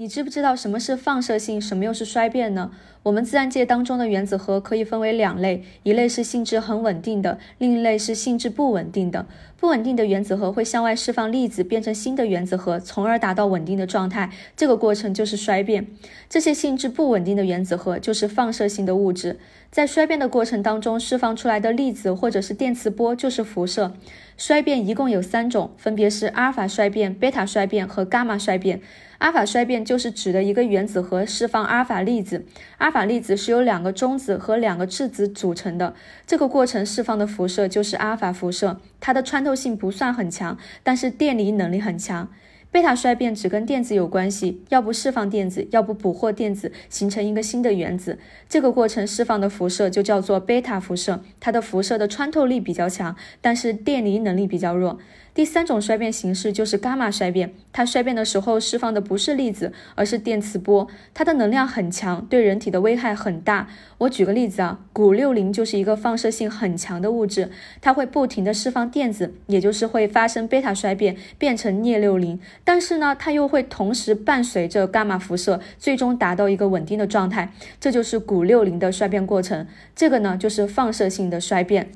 你知不知道什么是放射性，什么又是衰变呢？我们自然界当中的原子核可以分为两类，一类是性质很稳定的，另一类是性质不稳定的。不稳定的原子核会向外释放粒子，变成新的原子核，从而达到稳定的状态。这个过程就是衰变。这些性质不稳定的原子核就是放射性的物质，在衰变的过程当中释放出来的粒子或者是电磁波就是辐射。衰变一共有三种，分别是阿尔法衰变、贝塔衰变和伽马衰变。阿尔法衰变就是指的一个原子核释放阿尔法粒子，阿尔法粒子是由两个中子和两个质子组成的，这个过程释放的辐射就是阿尔法辐射，它的穿透性不算很强，但是电离能力很强。贝塔衰变只跟电子有关系，要不释放电子，要不捕获电子，形成一个新的原子。这个过程释放的辐射就叫做贝塔辐射，它的辐射的穿透力比较强，但是电离能力比较弱。第三种衰变形式就是伽马衰变，它衰变的时候释放的不是粒子，而是电磁波，它的能量很强，对人体的危害很大。我举个例子啊，钴六零就是一个放射性很强的物质，它会不停的释放电子，也就是会发生贝塔衰变，变成镍六零。但是呢，它又会同时伴随着伽马辐射，最终达到一个稳定的状态，这就是钴六零的衰变过程。这个呢，就是放射性的衰变。